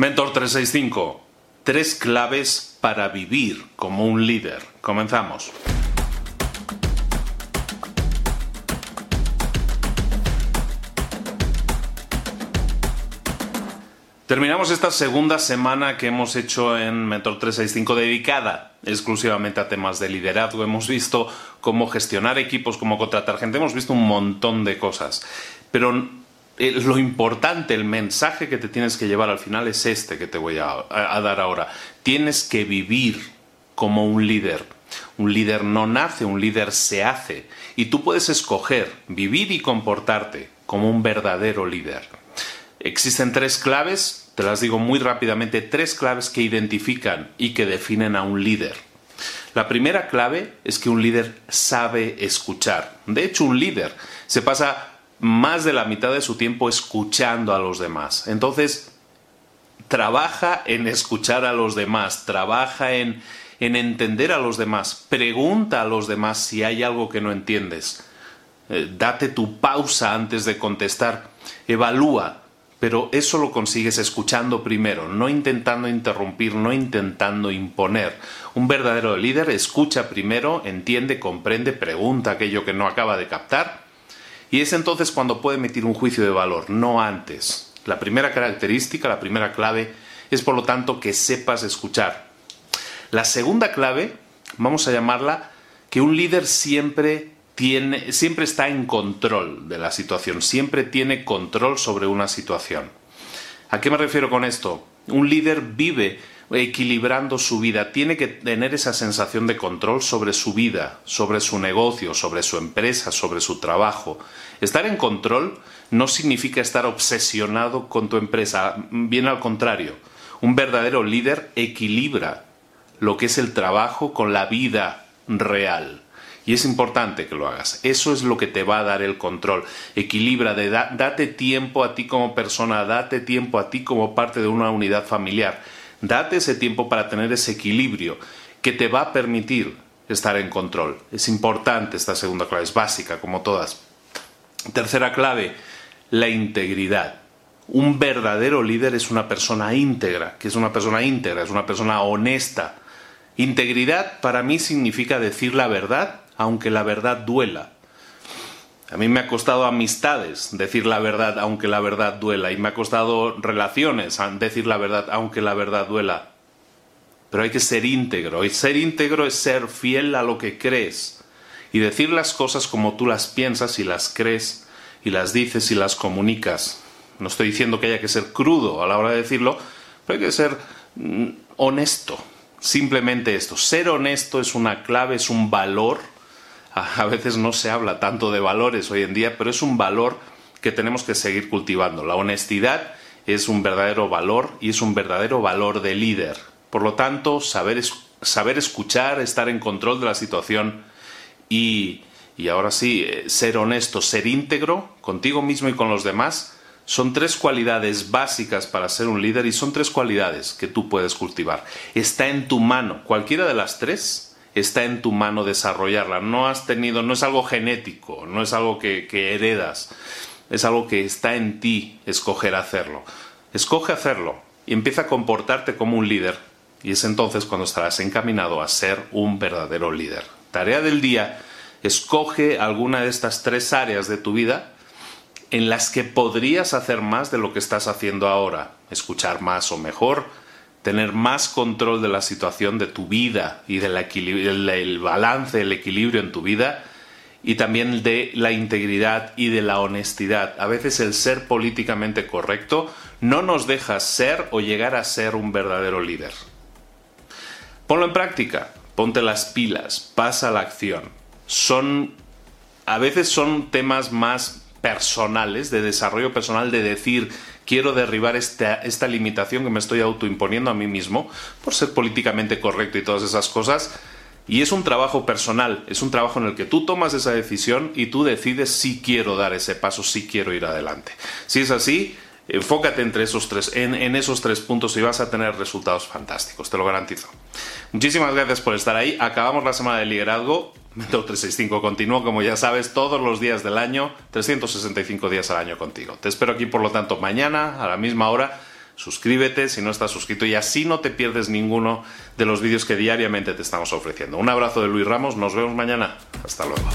Mentor 365. Tres claves para vivir como un líder. Comenzamos. Terminamos esta segunda semana que hemos hecho en Mentor 365 dedicada exclusivamente a temas de liderazgo. Hemos visto cómo gestionar equipos, cómo contratar gente, hemos visto un montón de cosas. Pero eh, lo importante, el mensaje que te tienes que llevar al final es este que te voy a, dar ahora. Tienes que vivir como un líder. Un líder no nace, un líder se hace. Y tú puedes escoger vivir y comportarte como un verdadero líder. Existen tres claves te las digo muy rápidamente, tres claves que identifican y que definen a un líder. La primera clave es que un líder sabe escuchar. De hecho, un líder se pasa más de la mitad de su tiempo escuchando a los demás. Entonces, trabaja en escuchar a los demás, trabaja en, en entender a los demás, pregunta a los demás si hay algo que no entiendes. Eh, date tu pausa antes de contestar, evalúa pero eso lo consigues escuchando primero, no intentando interrumpir, no intentando imponer. Un verdadero líder escucha primero, entiende, comprende, pregunta aquello que no acaba de captar y es entonces cuando puede emitir un juicio de valor, no antes. La primera característica, la primera clave es por lo tanto que sepas escuchar. La segunda clave, vamos a llamarla que un líder siempre siempre está en control de la situación, siempre tiene control sobre una situación. ¿A qué me refiero con esto? Un líder vive equilibrando su vida, tiene que tener esa sensación de control sobre su vida, sobre su negocio, sobre su empresa, sobre su trabajo. Estar en control no significa estar obsesionado con tu empresa, bien al contrario. Un verdadero líder equilibra lo que es el trabajo con la vida real. Y es importante que lo hagas. Eso es lo que te va a dar el control. Equilibra, de date tiempo a ti como persona, date tiempo a ti como parte de una unidad familiar. Date ese tiempo para tener ese equilibrio que te va a permitir estar en control. Es importante esta segunda clave, es básica como todas. Tercera clave, la integridad. Un verdadero líder es una persona íntegra, que es una persona íntegra, es una persona honesta. Integridad para mí significa decir la verdad aunque la verdad duela. A mí me ha costado amistades decir la verdad aunque la verdad duela y me ha costado relaciones decir la verdad aunque la verdad duela. Pero hay que ser íntegro y ser íntegro es ser fiel a lo que crees y decir las cosas como tú las piensas y las crees y las dices y las comunicas. No estoy diciendo que haya que ser crudo a la hora de decirlo, pero hay que ser mm, honesto. Simplemente esto. Ser honesto es una clave, es un valor a veces no se habla tanto de valores hoy en día, pero es un valor que tenemos que seguir cultivando. La honestidad es un verdadero valor y es un verdadero valor de líder. Por lo tanto, saber, saber escuchar, estar en control de la situación y, y ahora sí, eh, ser honesto, ser íntegro contigo mismo y con los demás, son tres cualidades básicas para ser un líder y son tres cualidades que tú puedes cultivar. Está en tu mano. Cualquiera de las tres está en tu mano desarrollarla. No has tenido, no es algo genético, no es algo que, que heredas, es algo que está en ti escoger hacerlo. Escoge hacerlo y empieza a comportarte como un líder. Y es entonces cuando estarás encaminado a ser un verdadero líder. Tarea del día, escoge alguna de estas tres áreas de tu vida en las que podrías hacer más de lo que estás haciendo ahora. Escuchar más o mejor, tener más control de la situación de tu vida y del el balance, el equilibrio en tu vida y también de la integridad y de la honestidad. A veces el ser políticamente correcto no nos deja ser o llegar a ser un verdadero líder. Ponlo en práctica, ponte las pilas, pasa a la acción. Son a veces son temas más personales, de desarrollo personal, de decir, quiero derribar esta, limitación que me estoy autoimponiendo a mí mismo por ser políticamente correcto y todas esas cosas. Y es un trabajo personal, es un trabajo en el que tú tomas esa decisión y tú decides si quiero dar ese paso, si quiero ir adelante. Si es así, enfócate entre esos tres, en, en, esos tres puntos y vas a tener resultados fantásticos, te lo garantizo. Muchísimas gracias por estar ahí. Acabamos la semana de liderazgo. Mentor 365 continúo, como ya sabes, todos los días del año, 365 días al año contigo. Te espero aquí, por lo tanto, mañana a la misma hora suscríbete si no estás suscrito y así no te pierdes ninguno de los vídeos que diariamente te estamos ofreciendo. Un abrazo de Luis Ramos, nos vemos mañana. Hasta luego.